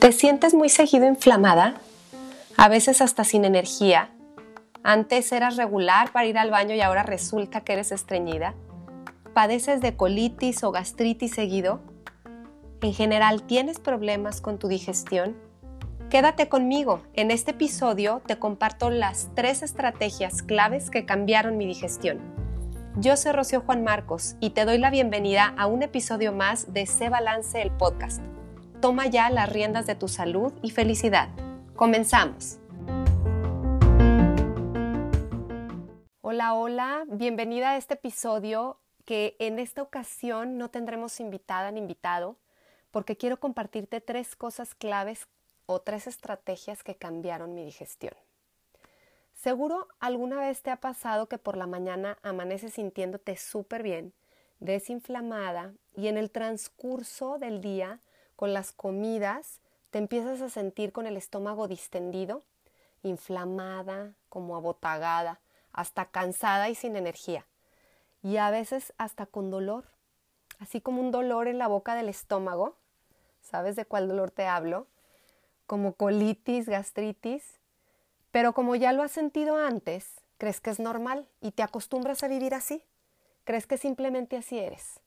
¿Te sientes muy seguido inflamada? A veces hasta sin energía. Antes eras regular para ir al baño y ahora resulta que eres estreñida. ¿Padeces de colitis o gastritis seguido? En general, ¿tienes problemas con tu digestión? Quédate conmigo. En este episodio te comparto las tres estrategias claves que cambiaron mi digestión. Yo soy Rocío Juan Marcos y te doy la bienvenida a un episodio más de Se Balance el podcast. Toma ya las riendas de tu salud y felicidad. Comenzamos. Hola, hola, bienvenida a este episodio que en esta ocasión no tendremos invitada ni invitado porque quiero compartirte tres cosas claves o tres estrategias que cambiaron mi digestión. Seguro alguna vez te ha pasado que por la mañana amaneces sintiéndote súper bien, desinflamada y en el transcurso del día con las comidas te empiezas a sentir con el estómago distendido, inflamada, como abotagada, hasta cansada y sin energía. Y a veces hasta con dolor, así como un dolor en la boca del estómago. ¿Sabes de cuál dolor te hablo? Como colitis, gastritis. Pero como ya lo has sentido antes, crees que es normal y te acostumbras a vivir así. Crees que simplemente así eres.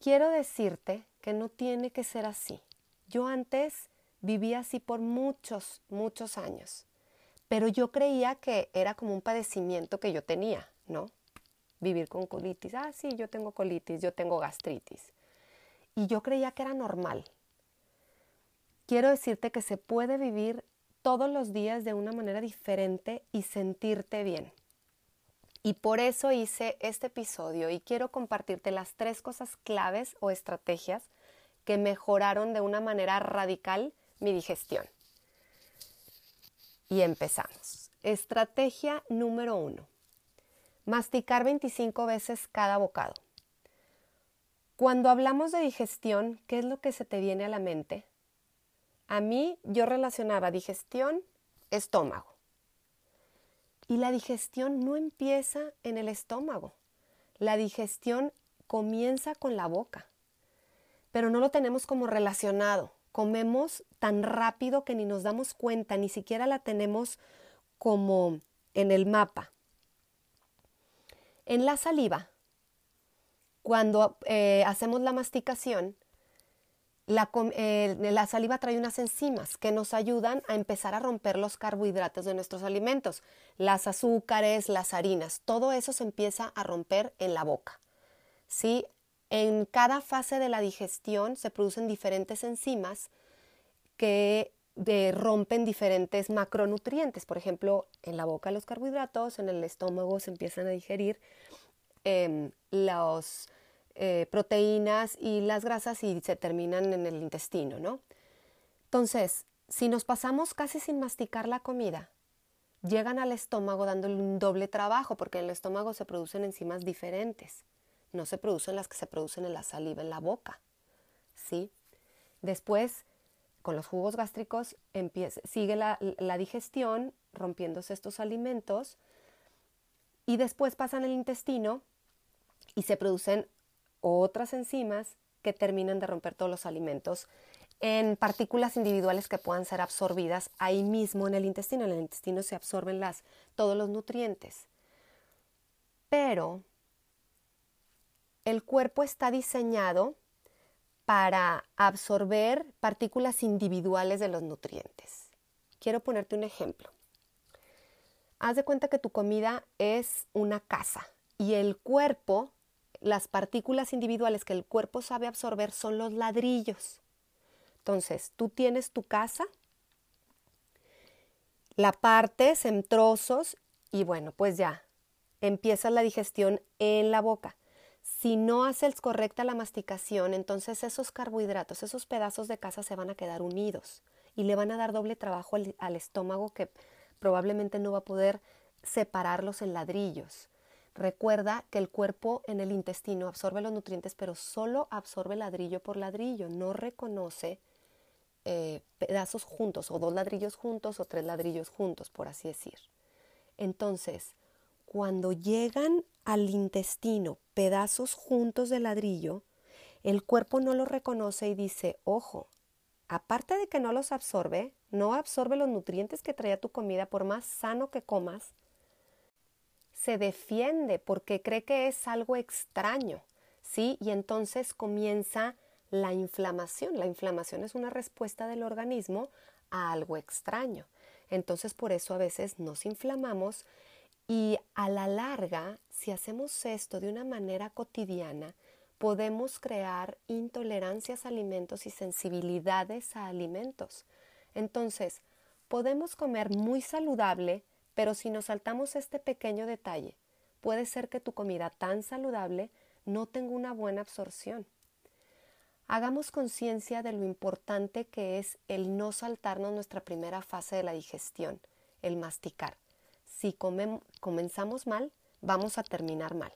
Quiero decirte que no tiene que ser así. Yo antes vivía así por muchos, muchos años, pero yo creía que era como un padecimiento que yo tenía, ¿no? Vivir con colitis. Ah, sí, yo tengo colitis, yo tengo gastritis. Y yo creía que era normal. Quiero decirte que se puede vivir todos los días de una manera diferente y sentirte bien. Y por eso hice este episodio y quiero compartirte las tres cosas claves o estrategias que mejoraron de una manera radical mi digestión. Y empezamos. Estrategia número uno. Masticar 25 veces cada bocado. Cuando hablamos de digestión, ¿qué es lo que se te viene a la mente? A mí yo relacionaba digestión, estómago. Y la digestión no empieza en el estómago. La digestión comienza con la boca. Pero no lo tenemos como relacionado. Comemos tan rápido que ni nos damos cuenta, ni siquiera la tenemos como en el mapa. En la saliva, cuando eh, hacemos la masticación, eh, la, saliva trae unas enzimas que nos ayudan a empezar a romper los carbohidratos de nuestros alimentos, las azúcares, las harinas, todo eso se empieza a romper en la boca. ¿sí? En cada fase de la digestión se producen diferentes enzimas que rompen diferentes macronutrientes. Por ejemplo, en la boca los carbohidratos, en el estómago se empiezan a digerir em, los eh, proteínas y las grasas y se terminan en el intestino, ¿no? Entonces, si nos pasamos casi sin masticar la comida, llegan al estómago dándole un doble trabajo, porque en el estómago se producen enzimas diferentes. No se producen las que se producen en la saliva, en la boca. ¿Sí? Después, con los jugos gástricos, sigue la, la digestión, rompiéndose estos alimentos, y después pasan el intestino y se producen otras enzimas que terminan de romper todos los alimentos en partículas individuales que puedan ser absorbidas ahí mismo en el intestino. En el intestino se absorben las, todos los nutrientes. Pero el cuerpo está diseñado para absorber partículas individuales de los nutrientes. Quiero ponerte un ejemplo. Haz de cuenta que tu comida es una casa y el cuerpo las partículas individuales que el cuerpo sabe absorber son los ladrillos. Entonces, tú tienes tu casa, la partes en trozos y bueno, pues ya, empieza la digestión en la boca. Si no haces correcta la masticación, entonces esos carbohidratos, esos pedazos de casa se van a quedar unidos y le van a dar doble trabajo al, al estómago que probablemente no va a poder separarlos en ladrillos. Recuerda que el cuerpo en el intestino absorbe los nutrientes, pero solo absorbe ladrillo por ladrillo, no reconoce eh, pedazos juntos, o dos ladrillos juntos, o tres ladrillos juntos, por así decir. Entonces, cuando llegan al intestino pedazos juntos de ladrillo, el cuerpo no los reconoce y dice, ojo, aparte de que no los absorbe, no absorbe los nutrientes que traía tu comida por más sano que comas, se defiende porque cree que es algo extraño, ¿sí? Y entonces comienza la inflamación. La inflamación es una respuesta del organismo a algo extraño. Entonces por eso a veces nos inflamamos y a la larga, si hacemos esto de una manera cotidiana, podemos crear intolerancias a alimentos y sensibilidades a alimentos. Entonces, podemos comer muy saludable, pero si nos saltamos este pequeño detalle, puede ser que tu comida tan saludable no tenga una buena absorción. Hagamos conciencia de lo importante que es el no saltarnos nuestra primera fase de la digestión, el masticar. Si comenzamos mal, vamos a terminar mal.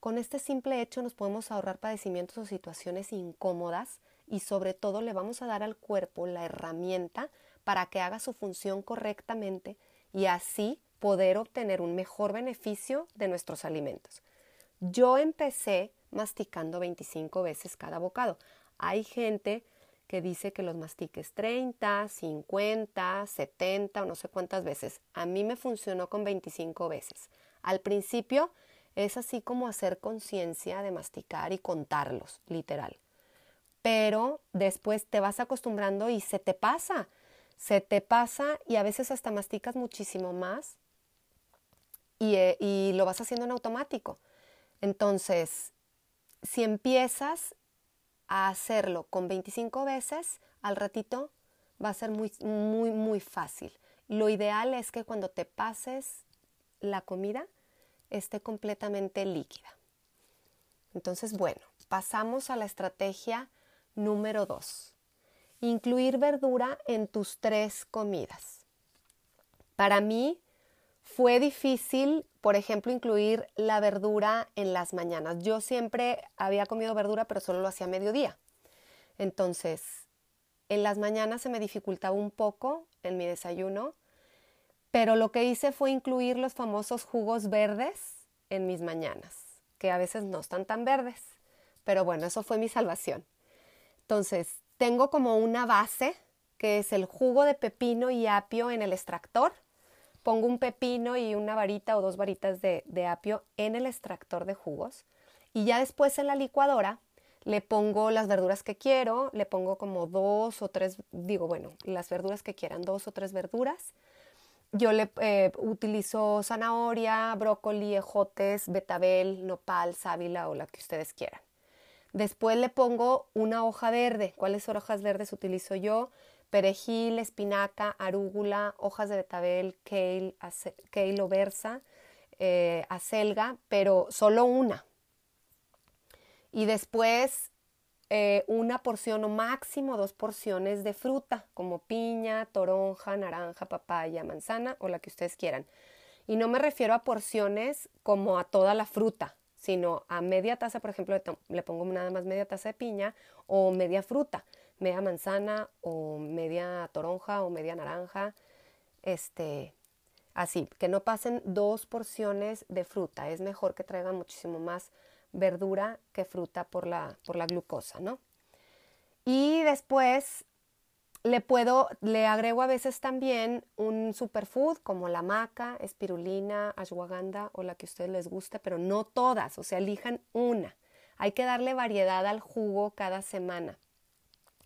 Con este simple hecho nos podemos ahorrar padecimientos o situaciones incómodas y sobre todo le vamos a dar al cuerpo la herramienta para que haga su función correctamente y así poder obtener un mejor beneficio de nuestros alimentos. Yo empecé masticando 25 veces cada bocado. Hay gente que dice que los mastiques 30, 50, 70 o no sé cuántas veces. A mí me funcionó con 25 veces. Al principio es así como hacer conciencia de masticar y contarlos, literal. Pero después te vas acostumbrando y se te pasa, se te pasa y a veces hasta masticas muchísimo más y, eh, y lo vas haciendo en automático. Entonces, si empiezas a hacerlo con 25 veces, al ratito va a ser muy, muy, muy fácil. Lo ideal es que cuando te pases la comida, esté completamente líquida. Entonces, bueno, pasamos a la estrategia número 2. Incluir verdura en tus tres comidas. Para mí fue difícil, por ejemplo, incluir la verdura en las mañanas. Yo siempre había comido verdura, pero solo lo hacía a mediodía. Entonces, en las mañanas se me dificultaba un poco en mi desayuno pero lo que hice fue incluir los famosos jugos verdes en mis mañanas, que a veces no están tan verdes. Pero bueno, eso fue mi salvación. Entonces, tengo como una base, que es el jugo de pepino y apio en el extractor. Pongo un pepino y una varita o dos varitas de, apio en el extractor de jugos. Y ya después en la licuadora le pongo las verduras que quiero, le pongo como dos o tres, digo, bueno, las verduras que quieran, dos o tres verduras yo le eh, utilizo zanahoria, brócoli, ejotes, betabel, nopal, sábila o la que ustedes quieran. Después le pongo una hoja verde. ¿Cuáles hojas verdes utilizo yo? Perejil, espinaca, arúgula, hojas de betabel, kale, kale o versa, eh, acelga, pero solo una. Y después eh, una porción o máximo dos porciones de fruta, como piña, toronja, naranja, papaya, manzana o la que ustedes quieran. Y no me refiero a porciones como a toda la fruta, sino a media taza, por ejemplo, le pongo nada más media taza de piña o media fruta, media manzana o media toronja o media naranja, este, así, que no pasen dos porciones de fruta, es mejor que traigan muchísimo más verdura que fruta por la, por la glucosa, ¿no? Y después le puedo, le agrego a veces también un superfood como la maca, espirulina, ashwagandha o la que a ustedes les guste, pero no todas, o sea, elijan una. Hay que darle variedad al jugo cada semana,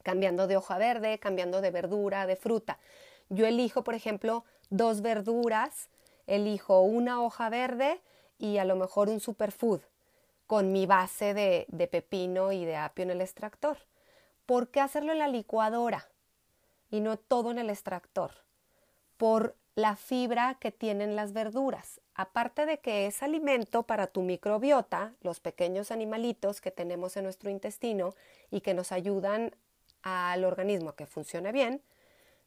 cambiando de hoja verde, cambiando de verdura, de fruta. Yo elijo, por ejemplo, dos verduras, elijo una hoja verde y a lo mejor un superfood con mi base de, de pepino y de apio en el extractor. ¿Por qué hacerlo en la licuadora y no todo en el extractor? Por la fibra que tienen las verduras. Aparte de que es alimento para tu microbiota, los pequeños animalitos que tenemos en nuestro intestino y que nos ayudan al organismo a que funcione bien,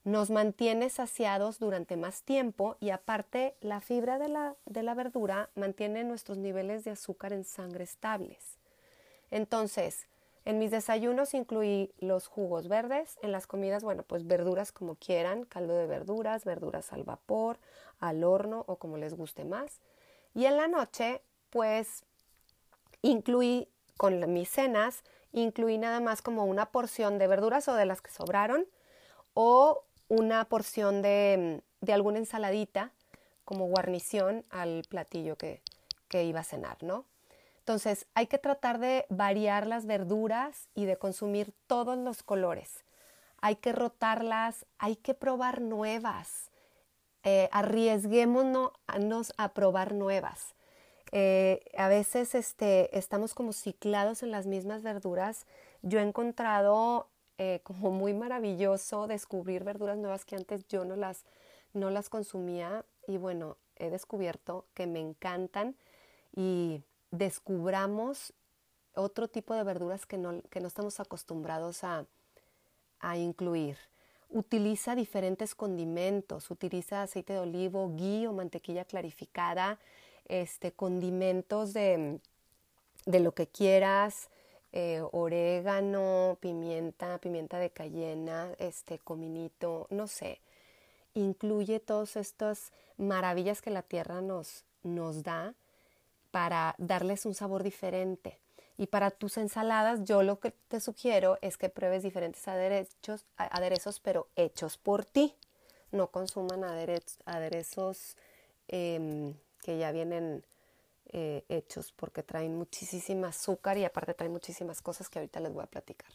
nos mantiene saciados durante más tiempo y aparte la fibra de la, de la verdura mantiene nuestros niveles de azúcar en sangre estables. Entonces, en mis desayunos incluí los jugos verdes, en las comidas, bueno, pues verduras como quieran, caldo de verduras, verduras al vapor, al horno o como les guste más. Y en la noche, después incluí con mis cenas, incluí nada más como una porción de verduras o de las que sobraron o una porción de, de alguna ensaladita como guarnición al platillo que, que iba a cenar, ¿no? Entonces hay que tratar de variar las verduras y de consumir todos los colores. Hay que rotarlas, hay que probar nuevas. Eh, arriesguémonos a probar nuevas. Eh, a veces este, estamos como ciclados en las mismas verduras. Yo he encontrado eh, como muy maravilloso descubrir verduras nuevas que antes yo no las, no las consumía y bueno, he descubierto que me encantan y descubramos otro tipo de verduras que no, que no estamos acostumbrados a, a incluir. Utiliza diferentes condimentos, utiliza aceite de olivo, ghee o mantequilla clarificada, este, condimentos de, de lo que quieras, eh, orégano, pimienta, pimienta de cayena, este, cominito, no sé. Incluye todas estas maravillas que la tierra nos, nos da para darles un sabor diferente. Y para tus ensaladas, yo lo que te sugiero es que pruebes diferentes aderezos, aderezos pero hechos por ti. No consuman aderezos em, que ya vienen eh, hechos porque traen muchísima azúcar y aparte traen muchísimas cosas que ahorita les voy a platicar.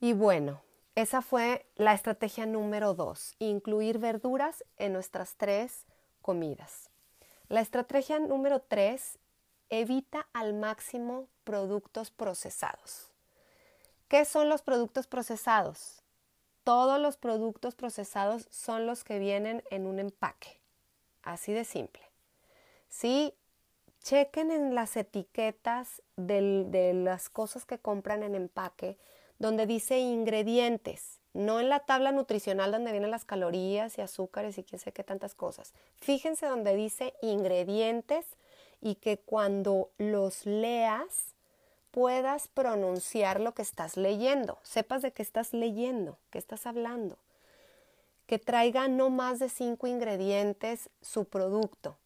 Y bueno, esa fue la estrategia número dos, incluir verduras en nuestras tres comidas. La estrategia número tres, evita al máximo productos procesados. ¿Qué son los productos procesados? Todos los productos procesados son los que vienen en un empaque. Así de simple. Sí, chequen en las etiquetas de las cosas que compran en empaque donde dice ingredientes, no en la tabla nutricional donde vienen las calorías y azúcares y quién sé qué tantas cosas. Fíjense donde dice ingredientes y que cuando los leas puedas pronunciar lo que estás leyendo, sepas de qué estás leyendo, qué estás hablando, que traiga no más de cinco ingredientes su producto.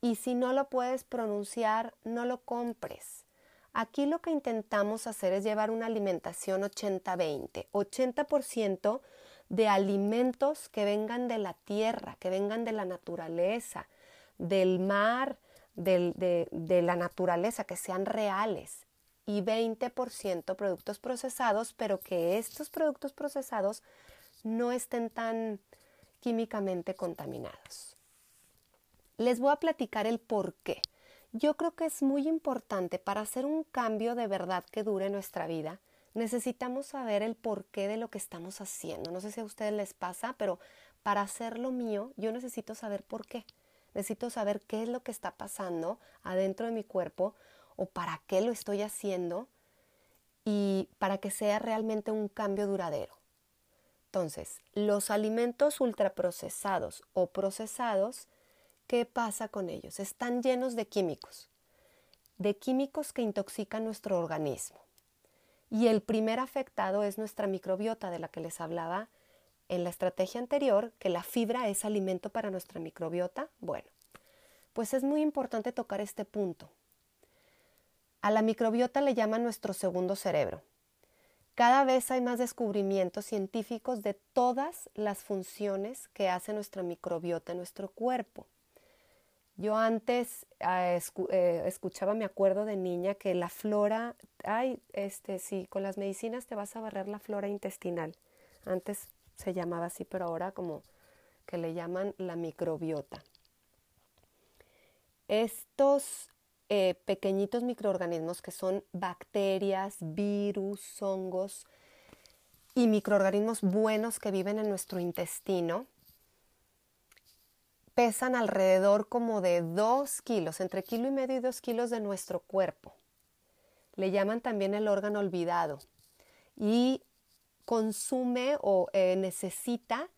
Y si no lo puedes pronunciar, no lo compres. Aquí lo que intentamos hacer es llevar una alimentación 80-20, 80%, de alimentos que vengan de la tierra, que vengan de la naturaleza, del mar, de, de la naturaleza, que sean reales. Y 20% productos procesados, pero que estos productos procesados no estén tan químicamente contaminados. Les voy a platicar el por qué. Yo creo que es muy importante para hacer un cambio de verdad que dure nuestra vida. Necesitamos saber el porqué de lo que estamos haciendo. No sé si a ustedes les pasa, pero para hacer lo mío, yo necesito saber por qué. Necesito saber qué es lo que está pasando adentro de mi cuerpo o para qué lo estoy haciendo y para que sea realmente un cambio duradero. Entonces, los alimentos ultraprocesados o procesados ¿Qué pasa con ellos? Están llenos de químicos, de químicos que intoxican nuestro organismo. Y el primer afectado es nuestra microbiota, de la que les hablaba en la estrategia anterior, que la fibra es alimento para nuestra microbiota. Bueno, pues es muy importante tocar este punto. A la microbiota le llaman nuestro segundo cerebro. Cada vez hay más descubrimientos científicos de todas las funciones que hace nuestra microbiota en nuestro cuerpo. Yo antes ah, eh, escuchaba, me acuerdo de niña, que la flora, ay, este, sí, con las medicinas te vas a barrer la flora intestinal. Antes se llamaba así, pero ahora como que le llaman la microbiota. Estos eh, pequeñitos microorganismos que son bacterias, virus, hongos y microorganismos buenos que viven en nuestro intestino, pesan alrededor como de dos kilos, entre kilo y medio y dos kilos de nuestro cuerpo. Le llaman también el órgano olvidado y consume o eh, necesita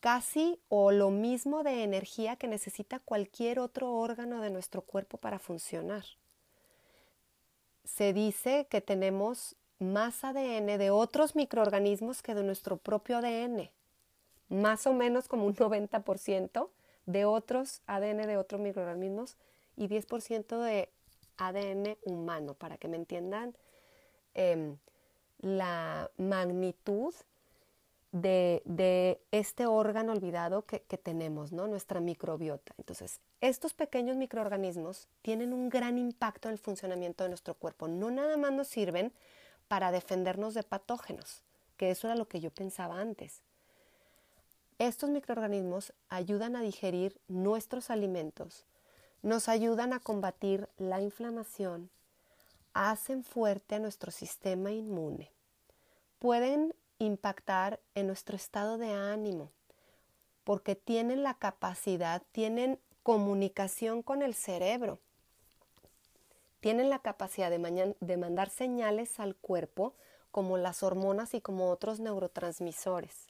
casi o lo mismo de energía que necesita cualquier otro órgano de nuestro cuerpo para funcionar. Se dice que tenemos más ADN de otros microorganismos que de nuestro propio ADN, más o menos como un 90%, de otros ADN de otros microorganismos y 10% de ADN humano, para que me entiendan em, la magnitud de, este órgano olvidado que, que, tenemos, ¿no? Nuestra microbiota. Entonces, estos pequeños microorganismos tienen un gran impacto en el funcionamiento de nuestro cuerpo. No nada más nos sirven para defendernos de patógenos, que eso era lo que yo pensaba antes. Estos microorganismos ayudan a digerir nuestros alimentos, nos ayudan a combatir la inflamación, hacen fuerte a nuestro sistema inmune, pueden impactar en nuestro estado de ánimo, porque tienen la capacidad, tienen comunicación con el cerebro, tienen la capacidad de, mandar señales al cuerpo como las hormonas y como otros neurotransmisores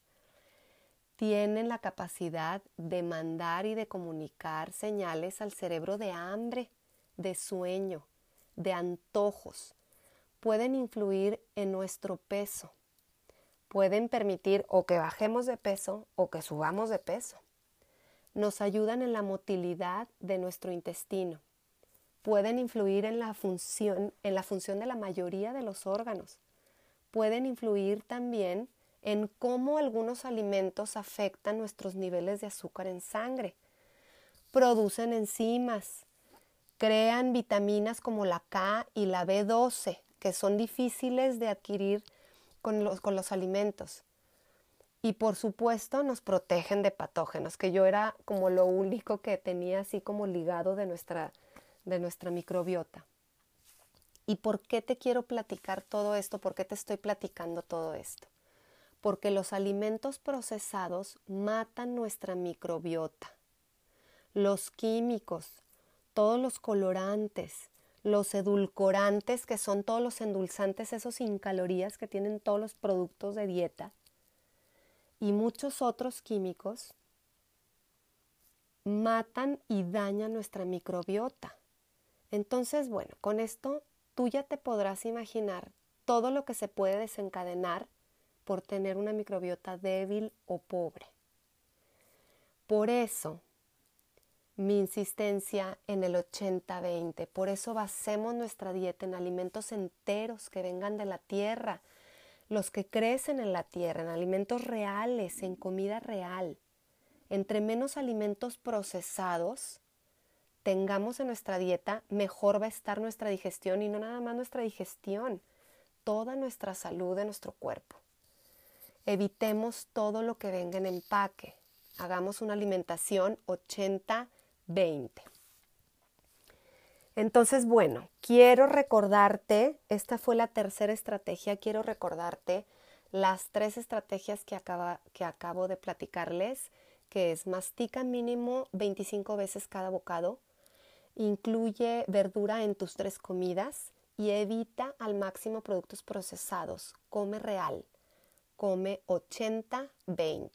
tienen la capacidad de mandar y de comunicar señales al cerebro de hambre, de sueño, de antojos. Pueden influir en nuestro peso. Pueden permitir o que bajemos de peso o que subamos de peso. Nos ayudan en la motilidad de nuestro intestino. Pueden influir en la función, en la función de la mayoría de los órganos. Pueden influir también en cómo algunos alimentos afectan nuestros niveles de azúcar en sangre. Producen enzimas, crean vitaminas como la K y la B12, que son difíciles de adquirir con los, con los alimentos. Y por supuesto nos protegen de patógenos, que yo era como lo único que tenía así como ligado de nuestra, de nuestra microbiota. ¿Y por qué te quiero platicar todo esto? ¿Por qué te estoy platicando todo esto? Porque los alimentos procesados matan nuestra microbiota. Los químicos, todos los colorantes, los edulcorantes, que son todos los endulzantes, esos sin calorías que tienen todos los productos de dieta, y muchos otros químicos, matan y dañan nuestra microbiota. Entonces, bueno, con esto tú ya te podrás imaginar todo lo que se puede desencadenar por tener una microbiota débil o pobre. Por eso, mi insistencia en el 80-20, por eso basemos nuestra dieta en alimentos enteros que vengan de la tierra, los que crecen en la tierra, en alimentos reales, en comida real. Entre menos alimentos procesados tengamos en nuestra dieta, mejor va a estar nuestra digestión y no nada más nuestra digestión, toda nuestra salud de nuestro cuerpo. Evitemos todo lo que venga en empaque. Hagamos una alimentación 80-20. Entonces, bueno, quiero recordarte, esta fue la tercera estrategia, quiero recordarte las tres estrategias que, que acabo de platicarles, que es mastica mínimo 25 veces cada bocado, incluye verdura en tus tres comidas y evita al máximo productos procesados, come real come 80-20.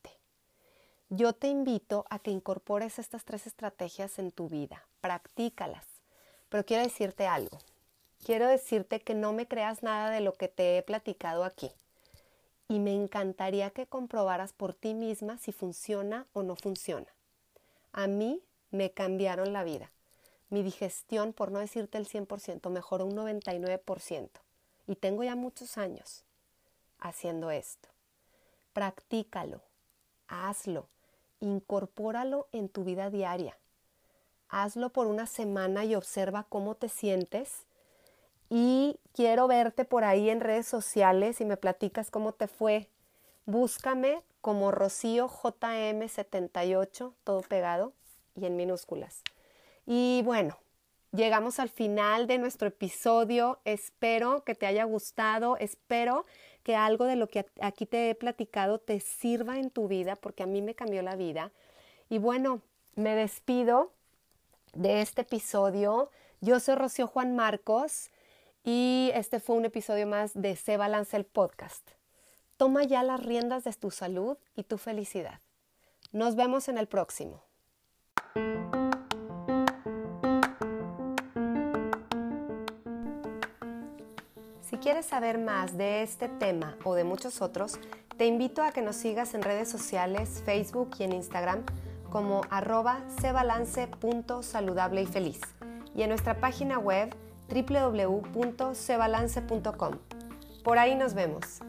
Yo te invito a que incorpores estas tres estrategias en tu vida, practícalas. Pero quiero decirte algo. Quiero decirte que no me creas nada de lo que te he platicado aquí. Y me encantaría que comprobaras por ti misma si funciona o no funciona. A mí me cambiaron la vida. Mi digestión, por no decirte el 100%, mejoró un 99%. Y tengo ya muchos años haciendo esto. Practícalo, hazlo, incorpóralo en tu vida diaria. Hazlo por una semana y observa cómo te sientes. Y quiero verte por ahí en redes sociales y me platicas cómo te fue. Búscame como Rocío JM78, todo pegado y en minúsculas. Y bueno, llegamos al final de nuestro episodio. Espero que te haya gustado. Espero que algo de lo que aquí te he platicado te sirva en tu vida, porque a mí me cambió la vida. Y bueno, me despido de este episodio. Yo soy Rocío Juan Marcos y este fue un episodio más de Se Balance el Podcast. Toma ya las riendas de tu salud y tu felicidad. Nos vemos en el próximo. Quieres saber más de este tema o de muchos otros, te invito a que nos sigas en redes sociales, Facebook y en Instagram como arroba cebalance.saludable y feliz. y en nuestra página web www.cebalance.com. Por ahí nos vemos.